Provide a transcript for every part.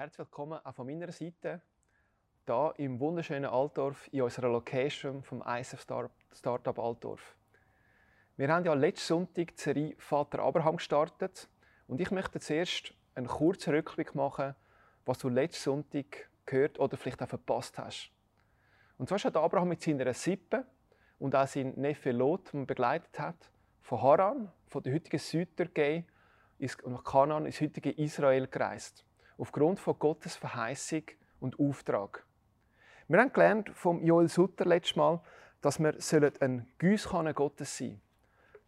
Herzlich willkommen auch von meiner Seite, hier im wunderschönen Altdorf in unserer Location vom ISF Startup Altdorf. Wir haben ja letzten Sonntag die Serie Vater Abraham gestartet und ich möchte zuerst einen kurzen Rückblick machen, was du letzten Sonntag gehört oder vielleicht auch verpasst hast. Und zwar hat Abraham mit seiner Sippe und auch sein Neffe Lot, den begleitet hat, von Haran, von der heutigen Südtürkei, nach Kanaan, ins heutige Israel gereist. Aufgrund von Gottes Verheißung und Auftrag. Wir haben gelernt vom Joel Sutter letztes Mal, dass wir ein Gießkanne Gottes sein sollen.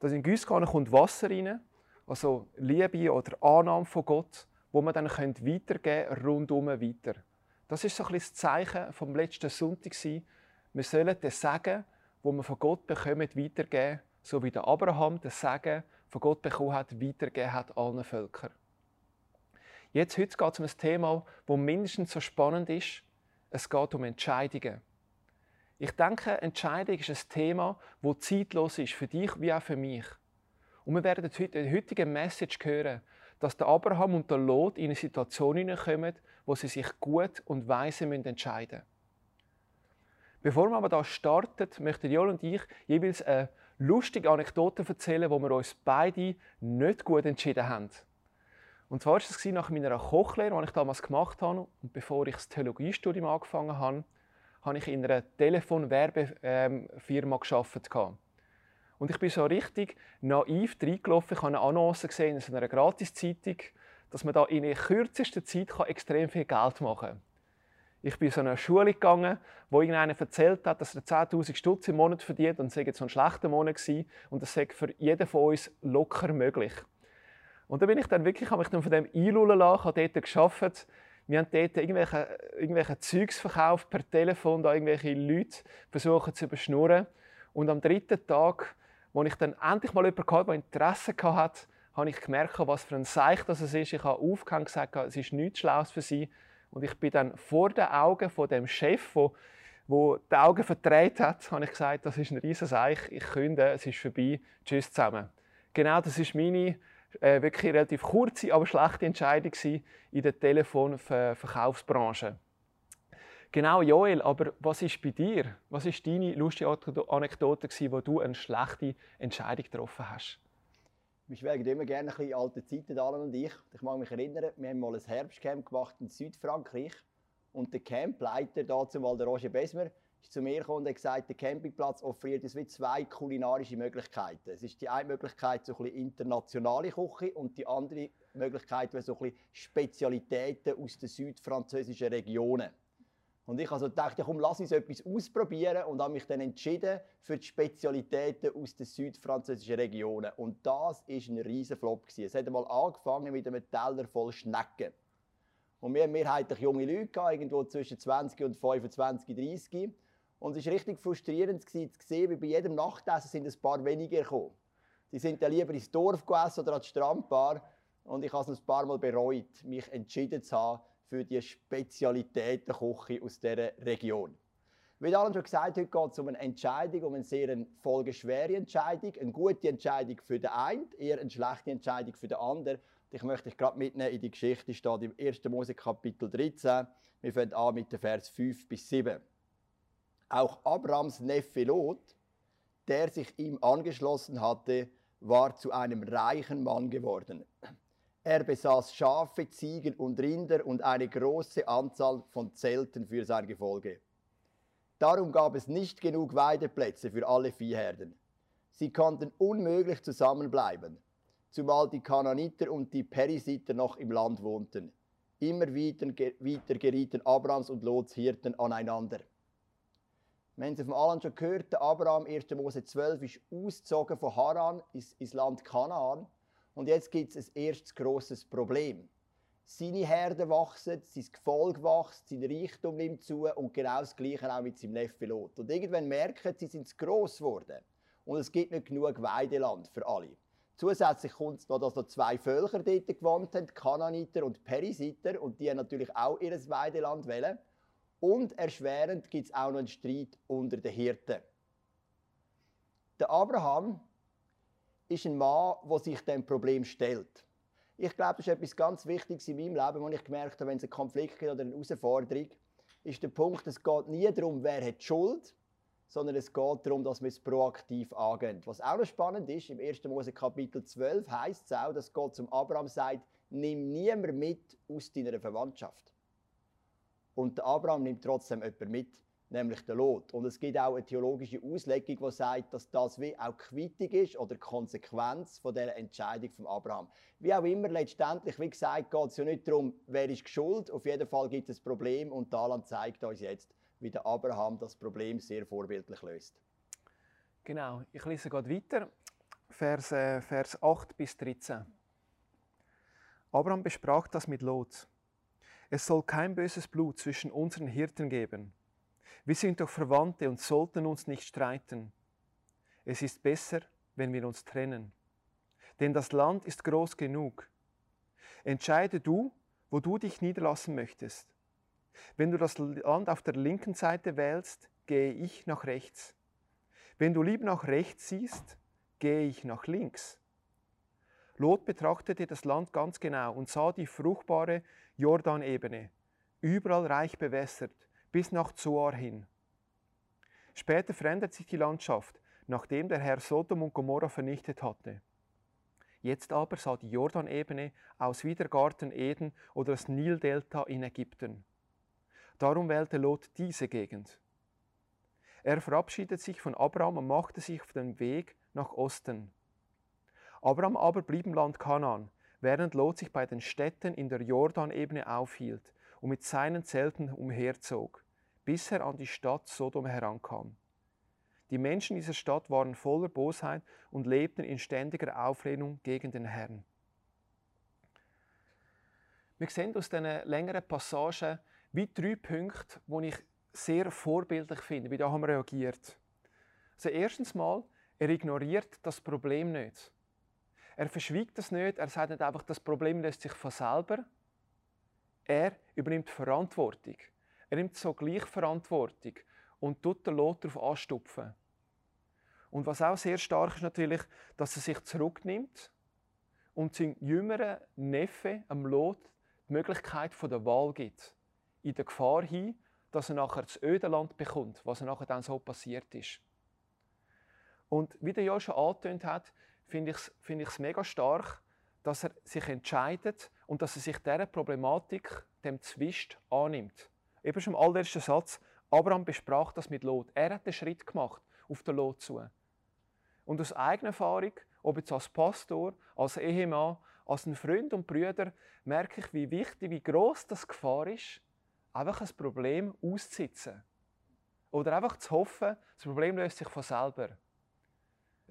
Dass in Gießkanne kommt Wasser rein, also Liebe oder Annahme von Gott, wo man dann weitergeben können, rundum weiter. Das ist so ein das Zeichen vom letzten Sonntag. Wir sollen das Sagen, wo wir von Gott bekommen, weitergeben, so wie der Abraham das Sagen von Gott bekommen hat, weitergegeben hat allen Völkern. Jetzt, heute geht es um ein Thema, das mindestens so spannend ist. Es geht um Entscheidungen. Ich denke, Entscheidung ist ein Thema, das zeitlos ist, für dich wie auch für mich. Und wir werden heute in der heutigen Message hören, dass der Abraham und der Lot in eine Situation hineinkommen, wo sie sich gut und weise entscheiden müssen. Bevor wir aber da starten, möchten Joel und ich jeweils eine lustige Anekdote erzählen, wo wir uns beide nicht gut entschieden haben. Und zwar war es nach meiner Kochlehre, die ich damals gemacht habe, und bevor ich das Theologiestudium angefangen habe, habe ich in einer Telefonwerbefirma gearbeitet. Und ich bin so richtig naiv reingelaufen. Ich habe eine Annonce gesehen in einer Gratiszeitung, dass man da in der kürzesten Zeit extrem viel Geld machen kann. Ich bin in so eine Schule gegangen, wo irgendeiner erzählt hat, dass er 10.000 Stutz im Monat verdient und es sei so ein schlechter Monat gewesen und das sei für jeden von uns locker möglich. Und da bin ich dann wirklich, habe mich dann von dem einlullen lassen, habe dort gearbeitet. Wir haben dort irgendwelche, irgendwelche Zeugs verkauft per Telefon, da irgendwelche Leute versuchen zu überschnurren. Und am dritten Tag, wo ich dann endlich mal jemanden hatte, der Interesse hatte, habe ich gemerkt, was für ein Seich das ist. Ich habe aufgehängt und gesagt, es ist nichts Schlaues für sie. Und ich bin dann vor den Augen von dem Chef, wo, wo die Augen verdreht hat, habe ich gesagt, das ist ein riesen Eich, ich künde, es ist vorbei, tschüss zusammen. Genau, das ist meine äh, wirklich relativ kurze, aber schlechte Entscheidung in der Telefonverkaufsbranche. Genau, Joel, aber was ist bei dir? Was ist deine lustige Anekdote, wo du eine schlechte Entscheidung getroffen hast? Wir schwelgen immer gerne ein bisschen alte Zeiten, Alan und ich. Ich mag mich erinnern, wir haben mal ein Herbstcamp gemacht in Südfrankreich. Und der Campleiter, dazu mal der Roger Besmer, ist zu mir gekommen und gesagt, der Campingplatz offeriert uns wie zwei kulinarische Möglichkeiten. Es ist die eine Möglichkeit so ein bisschen internationale Küche und die andere Möglichkeit so ein bisschen Spezialitäten aus den südfranzösischen Regionen. Und ich also dachte, komm, lass uns etwas ausprobieren und habe mich dann entschieden für die Spezialitäten aus den südfranzösischen Regionen. Und das ist ein riesen Flop Es hat einmal angefangen mit einem Teller voll Schnecken. Und wir haben mehrheitlich junge Leute irgendwo zwischen 20 und 25, 30. Und es war richtig frustrierend zu sehen, wie bei jedem Nachtessen sind ein paar weniger gekommen. Die sind dann lieber ins Dorf gegessen oder an die Strandbar. Und ich habe es ein paar Mal bereut, mich entschieden zu haben für die Spezialitätenküche aus dieser Region. Wie Alan schon gesagt heute geht es um eine Entscheidung, um eine sehr folgeschwere Entscheidung. Eine gute Entscheidung für den einen, eher eine schlechte Entscheidung für den anderen. Ich möchte dich gerade mitnehmen in die Geschichte, steht im 1. Mose Kapitel 13. Wir fangen an mit den Vers 5 bis 7. Auch Abrams Neffe Lot, der sich ihm angeschlossen hatte, war zu einem reichen Mann geworden. Er besaß Schafe, Ziegen und Rinder und eine große Anzahl von Zelten für sein Gefolge. Darum gab es nicht genug Weideplätze für alle Viehherden. Sie konnten unmöglich zusammenbleiben, zumal die Kananiter und die Perisiter noch im Land wohnten. Immer wieder, gerieten Abrams und Lots Hirten aneinander. Wir haben es vom Alan schon gehört, Abraham 1. Mose 12 ist ausgezogen von Haran ins Land Kanaan und jetzt gibt es ein erstes grosses Problem. Seine Herde wachsen, sein Gefolge wächst, sein Reichtum nimmt zu und genau das Gleiche auch mit seinem Neffe Lot. Und irgendwann merken sie, sind zu gross geworden. Und es gibt nicht genug Weideland für alle. Zusätzlich kommt es noch, dass noch zwei Völker dort gewohnt haben, Kananiter und Perisiter, und die haben natürlich auch ihr Weideland wählen. Und erschwerend gibt es auch noch einen Streit unter den Hirten. Der Abraham ist ein Mann, der sich dem Problem stellt. Ich glaube, das ist etwas ganz Wichtiges in meinem Leben, wo ich gemerkt habe, wenn es einen Konflikt gibt oder eine Herausforderung, ist der Punkt, es geht nie darum, wer hat die Schuld, sondern es geht darum, dass wir es proaktiv angehen. Was auch noch spannend ist, im 1. Mose Kapitel 12 heißt es auch, dass Gott zum Abraham sagt, nimm niemand mit aus deiner Verwandtschaft. Und der Abraham nimmt trotzdem jemanden mit, nämlich den Lot. Und es gibt auch eine theologische Auslegung, die sagt, dass das wie auch Quittung ist oder Konsequenz von der Entscheidung von Abraham. Wie auch immer, letztendlich, wie gesagt, geht es ja nicht darum, wer ist schuld. Auf jeden Fall gibt es ein Problem und Talan zeigt uns jetzt, wie der Abraham das Problem sehr vorbildlich löst. Genau, ich lese gerade weiter, Vers, äh, Vers 8 bis 13. Abraham besprach das mit Lot. Es soll kein böses Blut zwischen unseren Hirten geben. Wir sind doch Verwandte und sollten uns nicht streiten. Es ist besser, wenn wir uns trennen. Denn das Land ist groß genug. Entscheide du, wo du dich niederlassen möchtest. Wenn du das Land auf der linken Seite wählst, gehe ich nach rechts. Wenn du lieber nach rechts siehst, gehe ich nach links. Lot betrachtete das Land ganz genau und sah die fruchtbare Jordanebene, überall reich bewässert, bis nach Zoar hin. Später verändert sich die Landschaft, nachdem der Herr Sodom und Gomorra vernichtet hatte. Jetzt aber sah die Jordanebene aus wie der Garten Eden oder das Nildelta in Ägypten. Darum wählte Lot diese Gegend. Er verabschiedet sich von Abraham und machte sich auf den Weg nach Osten. Abraham aber blieb im Land Kanaan, während Lot sich bei den Städten in der Jordanebene aufhielt und mit seinen Zelten umherzog, bis er an die Stadt Sodom herankam. Die Menschen dieser Stadt waren voller Bosheit und lebten in ständiger Auflehnung gegen den Herrn. Wir sehen aus diesen längeren Passagen wie drei Punkte, die ich sehr vorbildlich finde, wie da haben reagiert. Also erstens mal, er ignoriert das Problem nicht. Er verschwiegt das nicht, er sagt nicht einfach, das Problem löst sich von selber. Er übernimmt Verantwortung. Er nimmt sogleich Verantwortung und tut den Lot darauf anstupfen. Und was auch sehr stark ist natürlich, dass er sich zurücknimmt und seinem jüngeren Neffe, am Lot, die Möglichkeit der Wahl gibt. In der Gefahr hin, dass er nachher das Ödeland bekommt, was er nachher dann so passiert ist. Und wie der schon angetönt hat, finde ich es find mega stark, dass er sich entscheidet und dass er sich dieser Problematik, dem Zwist, annimmt. Eben schon im allerersten Satz, Abraham besprach das mit Lot. Er hat den Schritt gemacht auf den Lot zu. Und aus eigener Erfahrung, ob jetzt als Pastor, als Ehemann, als ein Freund und Brüder, merke ich, wie wichtig, wie groß das Gefahr ist, einfach ein Problem auszusitzen. Oder einfach zu hoffen, das Problem löst sich von selber.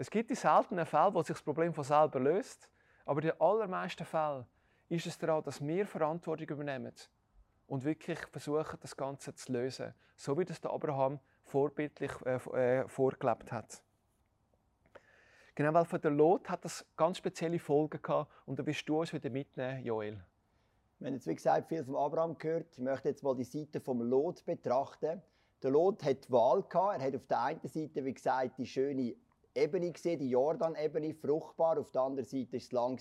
Es gibt die seltenen Fälle, wo sich das Problem von selber löst, aber in den allermeisten Fällen ist es daran, dass wir Verantwortung übernehmen und wirklich versuchen, das Ganze zu lösen, so wie das der Abraham vorbildlich äh, äh, vorgelebt hat. Genau, weil für den Lot hat das ganz spezielle Folgen gehabt und da wirst du uns wieder mitnehmen, Joel. Wir haben jetzt, wie gesagt, viel vom Abraham gehört. Ich möchte jetzt mal die Seite vom Lot betrachten. Der Lot hat die Wahl gehabt. Er hat auf der einen Seite, wie gesagt, die schöne Ebene gesehen, die Jordan-Ebene, fruchtbar. Auf der anderen Seite war es lang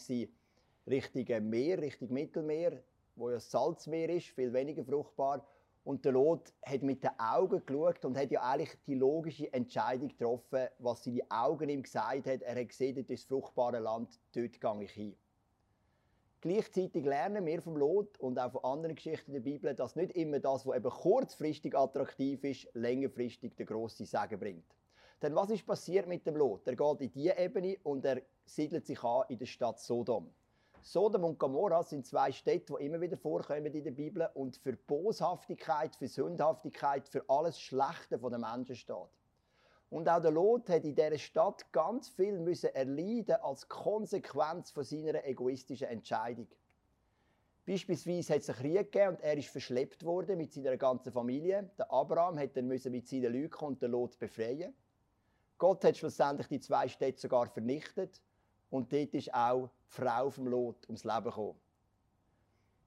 Richtung Meer, Richtung Mittelmeer, wo ja das Salzmeer ist, viel weniger fruchtbar. Und der Lot hat mit den Augen geschaut und hat ja eigentlich die logische Entscheidung getroffen, was seine Augen ihm gesagt haben. Er hat gesehen, das ist fruchtbare Land, dort gehe ich hin. Gleichzeitig lernen wir vom Lot und auch von anderen Geschichten der Bibel, dass nicht immer das, was eben kurzfristig attraktiv ist, längerfristig den grossen Segen bringt. Denn was ist passiert mit dem Lot? Er geht in diese Ebene und er siedelt sich an in der Stadt Sodom. Sodom und Gomorra sind zwei Städte, die immer wieder vorkommen in der Bibel und für Boshaftigkeit, für Sündhaftigkeit, für alles Schlechte den Menschen steht. Und auch der Lot hat in dieser Stadt ganz viel müssen erleiden als Konsequenz von seiner egoistischen Entscheidung. Beispielsweise hat es einen Krieg gegeben und er ist verschleppt worden mit seiner ganzen Familie. Der Abraham hat dann müssen mit seinen Leuten und den Lot befreien. Gott hat schlussendlich die zwei Städte sogar vernichtet und dort ist auch die Frau vom Lot ums Leben gekommen.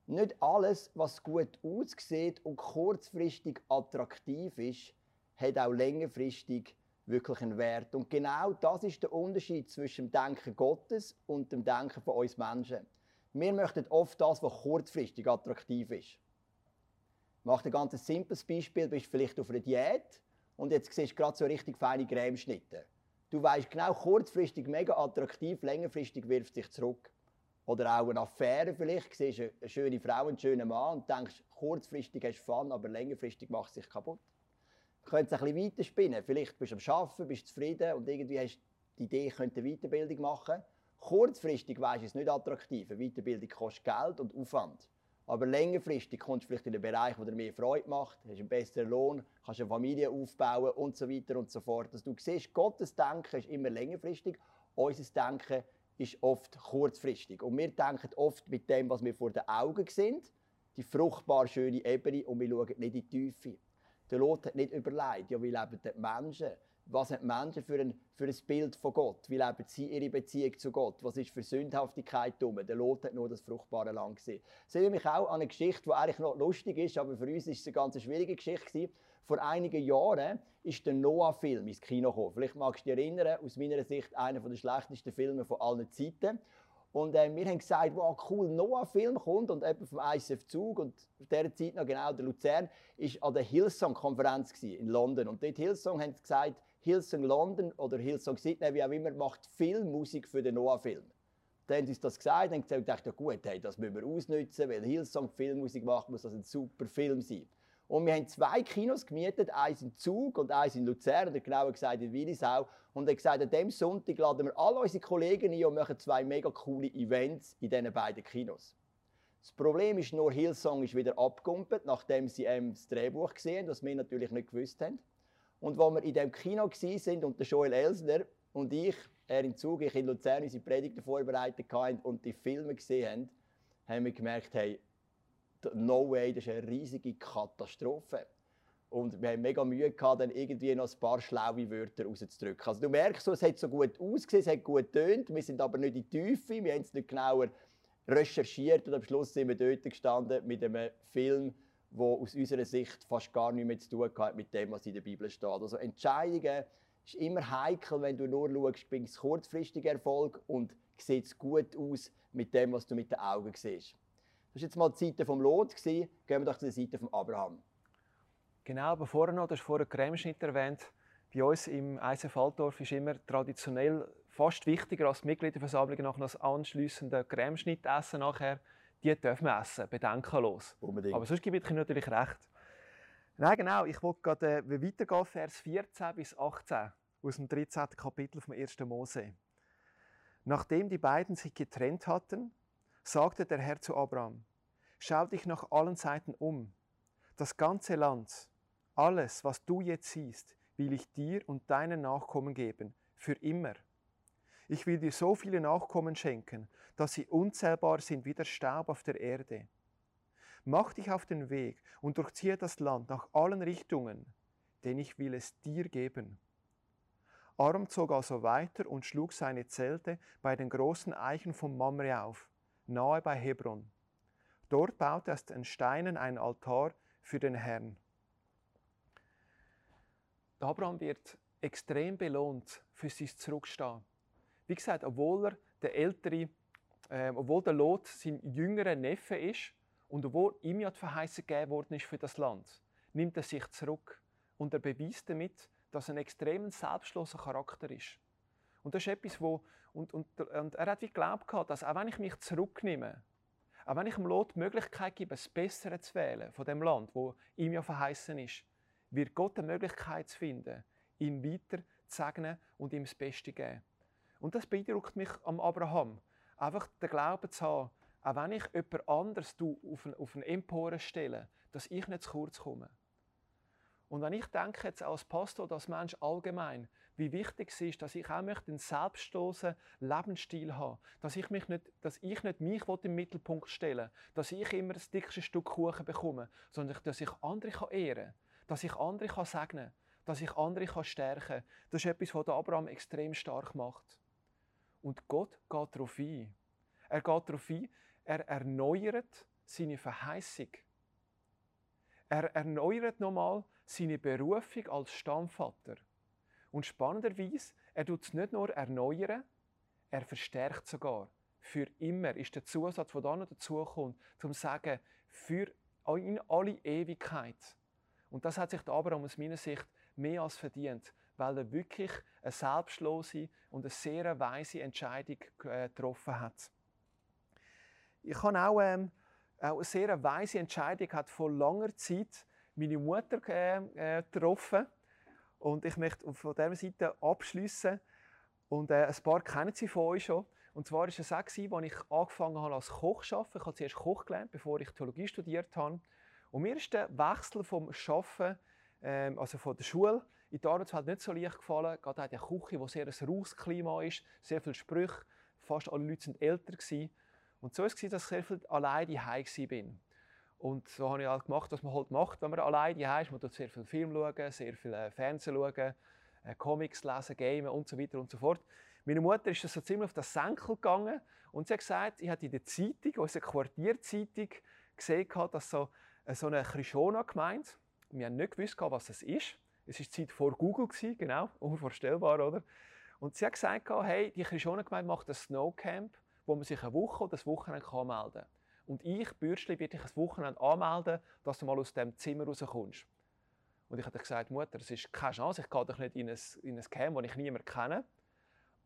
Nicht alles, was gut aussieht und kurzfristig attraktiv ist, hat auch längerfristig wirklich einen Wert. Und genau das ist der Unterschied zwischen dem Denken Gottes und dem Denken von uns Menschen. Wir möchten oft das, was kurzfristig attraktiv ist. Ich mache ein ganz simples Beispiel. Du bist vielleicht auf einer Diät und jetzt siehst du gerade so richtig feine Cremeschnitte. Du weißt genau, kurzfristig mega attraktiv, längerfristig wirft sich zurück. Oder auch eine Affäre vielleicht, siehst du eine schöne Frau, einen schönen Mann und denkst, kurzfristig hast du Fun, aber längerfristig macht es sich kaputt. Du könntest ein bisschen weiterspinnen. Vielleicht bist du am Arbeiten, bist zufrieden und irgendwie hast du die Idee, du eine Weiterbildung machen. Kurzfristig weisst du, es nicht attraktiv. Eine Weiterbildung kostet Geld und Aufwand. Aber längerfristig kommst du vielleicht in einen Bereich, der dir mehr Freude macht, hast einen besseren Lohn, kannst eine Familie aufbauen und so weiter und so fort. Dass du siehst, Gottes Denken ist immer längerfristig, unser Denken ist oft kurzfristig. Und wir denken oft mit dem, was wir vor den Augen sehen, die fruchtbar schöne Ebene und wir schauen nicht in die Tiefe. Der Lot hat nicht überlegt, ja, wie leben die Menschen? Was haben Menschen für ein, für ein Bild von Gott? Wie leben sie ihre Beziehung zu Gott? Was ist für Sündhaftigkeit dumm? Der Lot hat nur das fruchtbare Land gesehen. Ich sehe mich auch an eine Geschichte, die eigentlich noch lustig ist, aber für uns ist es eine ganz schwierige Geschichte. Vor einigen Jahren ist der Noah-Film ins Kino gekommen. Vielleicht magst du dich erinnern, aus meiner Sicht einer der schlechtesten Filme von allen Zeiten. Und äh, wir haben gesagt, wow, cool, Noah-Film kommt und jemand vom ICF Zug und auf dieser Zeit noch genau der Luzern ist an der Hillsong-Konferenz in London. Und dort Hillsong haben gesagt, Hillsong London oder Hillsong Sydney, wie auch immer, macht viel Musik für den Noah-Film. Dann haben uns das gesagt und gesagt, ja gut, hey, das müssen wir ausnutzen, weil Hillsong Filmmusik macht, muss das ein super Film sein. Und wir haben zwei Kinos gemietet, eins in Zug und eins in Luzern, genauer gesagt in Willisau. Und hat gesagt, an diesem Sonntag laden wir alle unsere Kollegen ein und machen zwei mega coole Events in diesen beiden Kinos. Das Problem ist nur, Hillsong ist wieder abgekumpelt, nachdem sie das Drehbuch gesehen haben, was wir natürlich nicht gewusst haben. Und als wir in dem Kino sind und Joel Elsner und ich, er in Zug, ich in Luzern, unsere Predigten vorbereitet haben und die Filme gesehen haben, haben wir gemerkt, hey, no way, das ist eine riesige Katastrophe. Und wir haben mega Mühe gehabt, dann irgendwie noch ein paar schlaue Wörter rauszudrücken. Also du merkst, es hat so gut ausgesehen, es hat gut getönt, wir sind aber nicht in die Tiefe, wir haben es nicht genauer recherchiert und am Schluss sind wir dort gestanden mit einem Film, wo aus unserer Sicht fast gar nichts mehr zu tun hat mit dem, was in der Bibel steht. Also Entscheidungen ist immer heikel, wenn du nur schaust, bringt es kurzfristigen Erfolg und sieht es gut aus mit dem, was du mit den Augen siehst. Das war jetzt mal die Seite vom Lot. Gehen wir doch zu der Seite von Abraham. Genau, aber vorher noch, du hast vorher Cremeschnitt erwähnt. Bei uns im ISF Altdorf ist immer traditionell fast wichtiger als Mitgliederversammlung nach das anschliessende Cremeschnitt essen nachher die dürfen wir essen, bedenkenlos. Unbedingt. Aber sonst gebe ich natürlich recht. Nein, genau, ich wollte gerade äh, weitergehen, Vers 14 bis 18 aus dem 13. Kapitel vom 1. Mose. Nachdem die beiden sich getrennt hatten, sagte der Herr zu Abraham, schau dich nach allen Seiten um. Das ganze Land, alles, was du jetzt siehst, will ich dir und deinen Nachkommen geben, für immer. Ich will dir so viele Nachkommen schenken, dass sie unzählbar sind wie der Staub auf der Erde. Mach dich auf den Weg und durchziehe das Land nach allen Richtungen, denn ich will es dir geben. Aram zog also weiter und schlug seine Zelte bei den großen Eichen von Mamre auf, nahe bei Hebron. Dort baute er aus den Steinen einen Altar für den Herrn. Abraham wird extrem belohnt für sein Zurückstehen. Wie gesagt, obwohl er der ältere, äh, obwohl der Lot sein jüngerer Neffe ist und obwohl ihm ja die Verheißung gegeben worden ist für das Land, nimmt er sich zurück und er beweist damit, dass er ein extrem selbstloser Charakter ist. Und das ist etwas, wo und, und, und er hat wie geglaubt dass auch wenn ich mich zurücknehme, auch wenn ich dem Lot die Möglichkeit gebe, das Bessere zu wählen von dem Land, wo ihm ja verheißen ist, wird Gott eine Möglichkeit finden, ihn weiter zu segnen und ihm das Beste zu geben. Und das beeindruckt mich am Abraham. Einfach den Glauben zu haben, auch wenn ich jemand anderes auf eine, auf eine Empore stelle, dass ich nicht zu kurz komme. Und wenn ich denke jetzt als Pastor, als Mensch allgemein, wie wichtig es ist, dass ich auch möchte einen selbstlosen Lebensstil habe, dass ich mich nicht, dass ich nicht mich im Mittelpunkt stelle, dass ich immer das dickste Stück Kuchen bekomme, sondern dass ich andere ehren kann, dass ich andere segnen kann, dass ich andere stärken kann. Das ist etwas, was Abraham extrem stark macht. Und Gott geht darauf ein. Er geht darauf ein, er erneuert seine Verheißung. Er erneuert nochmal seine Berufung als Stammvater. Und spannenderweise, er tut es nicht nur erneuern, er verstärkt sogar für immer ist der Zusatz, der dann noch dazukommt, zum zu sagen, für in alle Ewigkeit. Und das hat sich der Abraham aus meiner Sicht mehr als verdient, weil er wirklich eine selbstlose und eine sehr weise Entscheidung äh, getroffen hat. Ich habe auch, ähm, auch eine sehr weise Entscheidung hat vor langer Zeit meine Mutter äh, äh, getroffen. Und ich möchte von dieser Seite abschließen. Und äh, ein paar kennen sie von euch schon. Und zwar war es auch, als ich angefangen habe als Koch zu arbeiten. Ich habe zuerst Koch gelernt, bevor ich Theologie studiert habe. Und mir ist der Wechsel vom Arbeiten, ähm, also von der Schule, in die Arbeitswelt nicht so leicht gefallen. Gerade auch die Küche, wo sehr ein raues Klima ist, sehr viele Sprüche. Fast alle Leute waren älter. Gewesen. Und so war es, dass ich sehr viel alleine daheim war. Und so habe ich halt gemacht, was man halt macht, wenn man alleine daheim ist. Man schaut sehr viel Film, schauen, sehr viel äh, Fernsehen, schauen, äh, Comics lesen, gamen und so weiter und so fort. Meine Mutter ist so ziemlich auf das Senkel gegangen und sie hat gesagt, ich hatte in der Zeitung, unserer Quartierzeitung, gesehen, dass so, äh, so eine Krishona-Gemeinde, wir haben nicht gewusst, was das ist. Es war die Zeit vor Google, genau, unvorstellbar, oder? Und sie hat gesagt, hey, die Krishona-Gemeinde macht ein Snowcamp, wo man sich eine Woche oder das Wochenende melden kann. Und ich, Bürschli, werde dich ein Wochenende anmelden, dass du mal aus dem Zimmer rauskommst. Und ich habe gesagt, Mutter, es ist keine Chance, ich gehe doch nicht in ein, in ein Camp, das ich niemand kenne.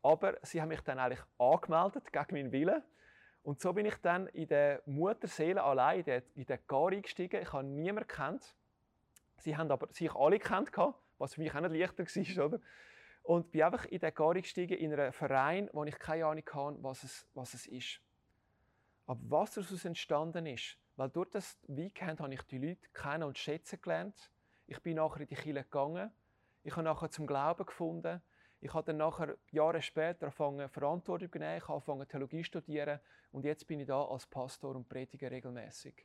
Aber sie haben mich dann eigentlich angemeldet, gegen meinen Willen. Und so bin ich dann in der Mutterseele allein in den Gar eingestiegen. Ich habe niemanden kennt. Sie haben aber sich alle kennt, was für mich auch nicht leichter war. Oder? Und bin einfach in den Gar eingestiegen, in einem Verein, wo ich keine Ahnung hatte, was es, was es ist. Aber was daraus entstanden ist, weil durch das Weekend habe ich die Leute kennen und schätzen gelernt. Ich bin nachher in die Kirche gegangen. Ich habe nachher zum Glauben gefunden. Ich habe dann nachher, Jahre später, angefangen, Verantwortung zu nehmen. Ich habe angefangen, Theologie zu studieren. Und jetzt bin ich da als Pastor und predige regelmäßig.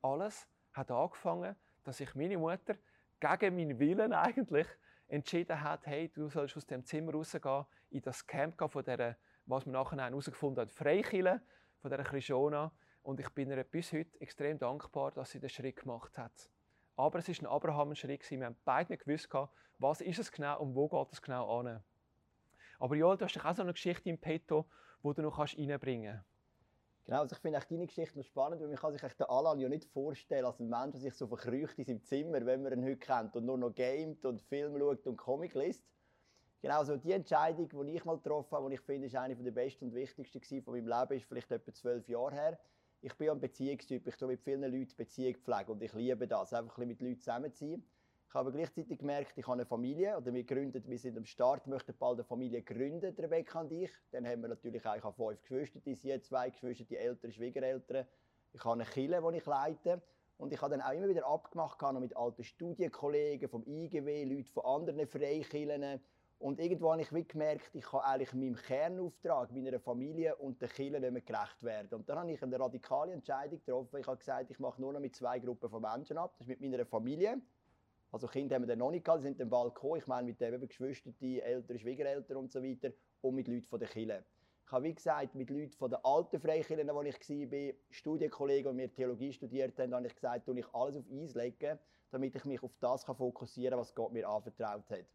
Alles hat angefangen, dass ich meine Mutter gegen meinen Willen eigentlich entschieden hat, hey, du sollst aus dem Zimmer rausgehen, in das Camp gehen von der, was man nachher herausgefunden hat, Freikille, von der Krishona. Und ich bin ihr bis heute extrem dankbar, dass sie den Schritt gemacht hat. Aber es ist ein Abraham-Schritt. Wir haben beide nicht gewusst, was ist es genau und wo geht es genau an. Aber Joel, du hast auch so eine Geschichte im Petto, die du noch reinbringen kannst. Genau, also ich finde deine Geschichte noch spannend, weil man kann sich den Alan ja nicht vorstellen als ein Mensch, der sich so verkrücht in seinem Zimmer, wenn man ihn heute kennt und nur noch gamet und Film schaut und Comic liest. Genau, so die Entscheidung, die ich mal getroffen habe, die ich finde, ist eine der besten und wichtigsten von meinem Leben, ist vielleicht etwa zwölf Jahre her ich bin ein Beziehungstyp, ich tue mit vielen Leuten Beziehung pflegen und ich liebe das, einfach ein mit Leuten zusammenziehen. Ich habe gleichzeitig gemerkt, ich habe eine Familie oder wir gründen, wir sind am Start, möchten bald eine Familie gründen, Rebecca und ich. Dann haben wir natürlich auch fünf Geschwister, die sind zwei Geschwister, die älteren Schwiegereltern. Ich habe eine Kille, die ich leite. Und ich habe dann auch immer wieder abgemacht mit alten Studienkollegen vom IGW, Leuten von anderen Freikillen, und irgendwo habe ich gemerkt, ich kann eigentlich meinem Kernauftrag, meiner Familie und den Kindern nicht mehr gerecht werden. Und dann habe ich eine radikale Entscheidung getroffen. Ich habe gesagt, ich mache nur noch mit zwei Gruppen von Menschen ab. Das ist mit meiner Familie. Also Kinder haben wir dann noch nicht gehabt, sie sind dann bald gekommen. Ich meine mit den Geschwistern, die Eltern, Schwiegereltern und so weiter. Und mit Leuten von der Kirche. Ich habe, wie gesagt, mit Leuten von der alten Freikirchen, wo ich war, Studienkollegen, die mir Theologie studiert haben, habe ich gesagt, ich alles auf Eis legen, damit ich mich auf das fokussieren kann, was Gott mir anvertraut hat.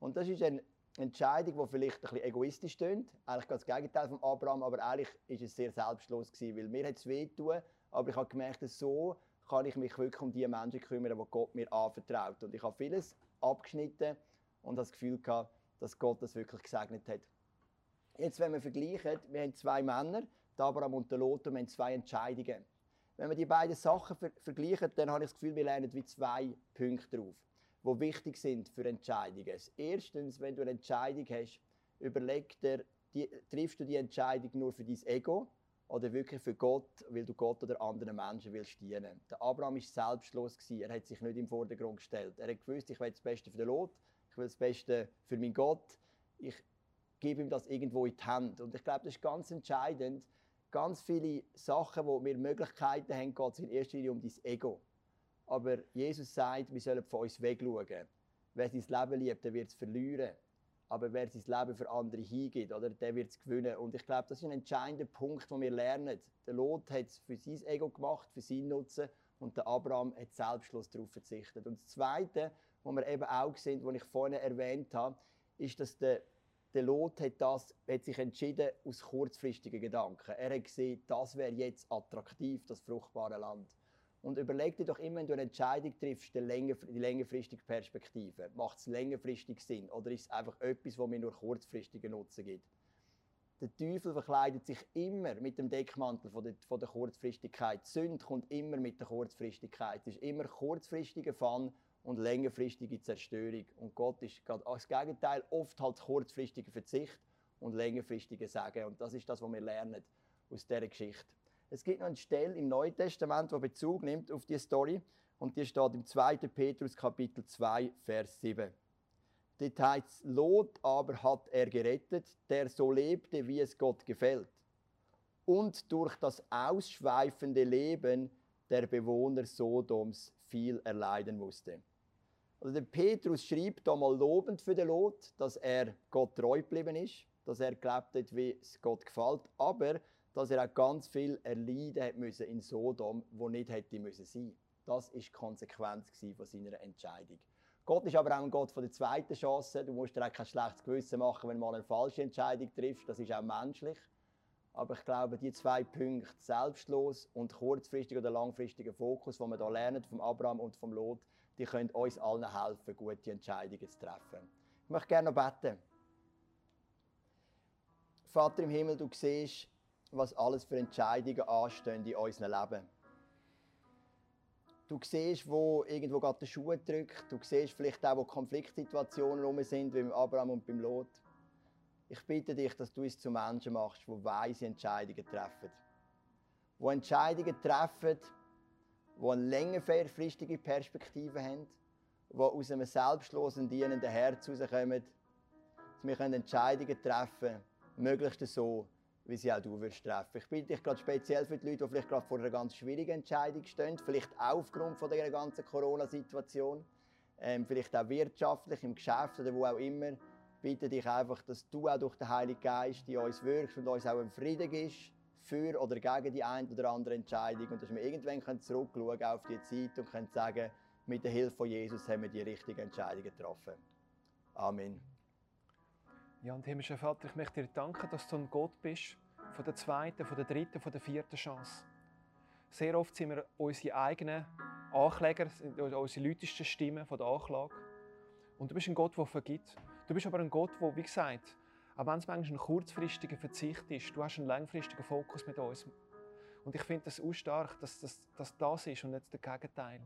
Und das ist eine Entscheidung, die vielleicht ein bisschen egoistisch klingt. Eigentlich ganz das Gegenteil von Abraham, aber eigentlich ist es sehr selbstlos gewesen, weil mir hat es wehtun, aber ich habe gemerkt, dass so kann ich mich wirklich um die Menschen kümmern, die Gott mir anvertraut. Und ich habe vieles abgeschnitten und das Gefühl gehabt, dass Gott das wirklich gesegnet hat. Jetzt, wenn wir vergleichen, wir haben zwei Männer, Abraham und Lot, und wir haben zwei Entscheidungen. Wenn wir die beiden Sachen ver vergleichen, dann habe ich das Gefühl, wir lernen wie zwei Punkte drauf die wichtig sind für Entscheidungen. Erstens, wenn du eine Entscheidung hast, überleg dir, die, triffst du die Entscheidung nur für dein Ego oder wirklich für Gott, weil du Gott oder anderen Menschen willst dienen. Der Abraham war selbstlos. Er hat sich nicht im Vordergrund gestellt. Er hat gewusst, ich will das Beste für den Lot, ich will das Beste für meinen Gott. Ich gebe ihm das irgendwo in die Hand. Und ich glaube, das ist ganz entscheidend. Ganz viele Sachen, wo wir Möglichkeiten haben, geht es in erster Linie um dein Ego. Aber Jesus sagt, wir sollen von uns wegschauen. Wer sein Leben liebt, der wird es verlieren. Aber wer sein Leben für andere hingibt, oder, der wird es gewinnen. Und ich glaube, das ist ein entscheidender Punkt, den wir lernen. Der Lot hat es für sein Ego gemacht, für seinen Nutzen. Und der Abraham hat Selbstschluss darauf verzichtet. Und das Zweite, was wir eben auch sehen, was ich vorhin erwähnt habe, ist, dass der der Lot hat, das, hat sich entschieden aus kurzfristigen Gedanken. Er hat gesehen, das wäre jetzt attraktiv, das fruchtbare Land. Und überleg dir doch immer, wenn du eine Entscheidung triffst, die, längerfristige Perspektive. Macht es längerfristig Sinn oder ist es einfach etwas, das mir nur kurzfristigen Nutzen gibt? Der Teufel verkleidet sich immer mit dem Deckmantel von der, von der Kurzfristigkeit. Die Sünde kommt immer mit der Kurzfristigkeit. Es ist immer kurzfristiger Fun und längerfristige Zerstörung. Und Gott ist gerade das Gegenteil, oft halt kurzfristiger Verzicht und längerfristiger Sagen. Und das ist das, was wir lernen aus dieser Geschichte. Es gibt noch eine Stelle im Neuen Testament, die Bezug nimmt auf diese Story. Und die steht im 2. Petrus Kapitel 2, Vers 7. Dort heißt Lot aber hat er gerettet, der so lebte, wie es Gott gefällt. Und durch das ausschweifende Leben der Bewohner Sodoms viel erleiden musste. Also der Petrus schreibt da mal lobend für den Lot, dass er Gott treu geblieben ist, dass er gelebt hat, wie es Gott gefällt, aber dass er auch ganz viel erleiden hat müssen in Sodom, wo nicht hätte müssen sein. Das ist die Konsequenz von seiner Entscheidung. Gott ist aber auch ein Gott von der zweiten Chance. Du musst dir auch kein schlechtes Gewissen machen, wenn du mal eine falsche Entscheidung triffst. Das ist auch menschlich. Aber ich glaube, die zwei Punkte, selbstlos und kurzfristiger oder langfristiger Fokus, die wir hier lernen, vom Abraham und vom Lot, die können uns allen helfen, gute Entscheidungen zu treffen. Ich möchte gerne noch beten. Vater im Himmel, du siehst, was alles für Entscheidungen anstehen in unserem Leben. Du siehst, wo irgendwo gerade der Schuh drückt. Du siehst vielleicht auch, wo Konfliktsituationen rum sind, wie beim Abraham und beim Lot. Ich bitte dich, dass du es zu Menschen machst, die weise Entscheidungen treffen. Die Entscheidungen treffen, die eine längerfristige Perspektive haben, die aus einem selbstlosen, dienenden Herz herauskommen, dass wir Entscheidungen treffen können, möglichst so, wie sie auch du wirst treffen. Ich bitte dich gerade speziell für die Leute, die vielleicht gerade vor einer ganz schwierigen Entscheidung stehen, vielleicht auch aufgrund von der ganzen Corona-Situation, ähm, vielleicht auch wirtschaftlich, im Geschäft oder wo auch immer, bitte dich einfach, dass du auch durch den Heiligen Geist in uns wirkst und uns auch ein Frieden gibst für oder gegen die eine oder andere Entscheidung und dass wir irgendwann zurückschauen auf die Zeit und können sagen, mit der Hilfe von Jesus haben wir die richtigen Entscheidungen getroffen. Amen. Ja, und himmlischer Vater, ich möchte dir danken, dass du ein Gott bist, von der zweiten, von der dritten, von der vierten Chance. Sehr oft sind wir unsere eigenen Ankläger, unsere lautesten Stimmen von der Anklage. Und du bist ein Gott, der vergibt. Du bist aber ein Gott, der, wie gesagt, auch wenn es manchmal ein kurzfristiger Verzicht ist, du hast einen langfristigen Fokus mit uns. Und ich finde das auch stark, dass das, dass das ist und nicht der Gegenteil.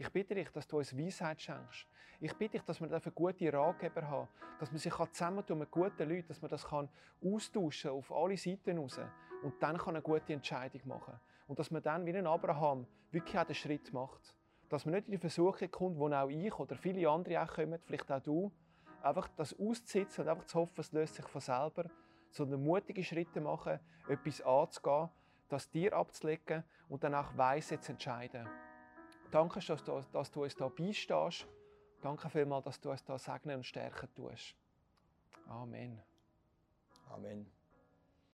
Ich bitte dich, dass du uns Weisheit schenkst. Ich bitte dich, dass wir dafür gute Ratgeber haben, dass man sich zusammentun mit guten Leuten, dass man das kann austauschen auf alle Seiten raus und dann kann eine gute Entscheidung machen. Und dass man dann wie ein Abraham wirklich auch den Schritt macht. Dass man nicht in die Versuche kommt, wo auch ich oder viele andere auch kommen, vielleicht auch du, einfach das auszusitzen und einfach zu hoffen, es löst sich von selber, sondern mutige Schritte machen, etwas anzugehen, das dir abzulegen und dann auch weise zu entscheiden. Danke, dass du, dass du uns hier beistehst. Danke vielmals, dass du uns hier segnen und stärken tust. Amen. Amen.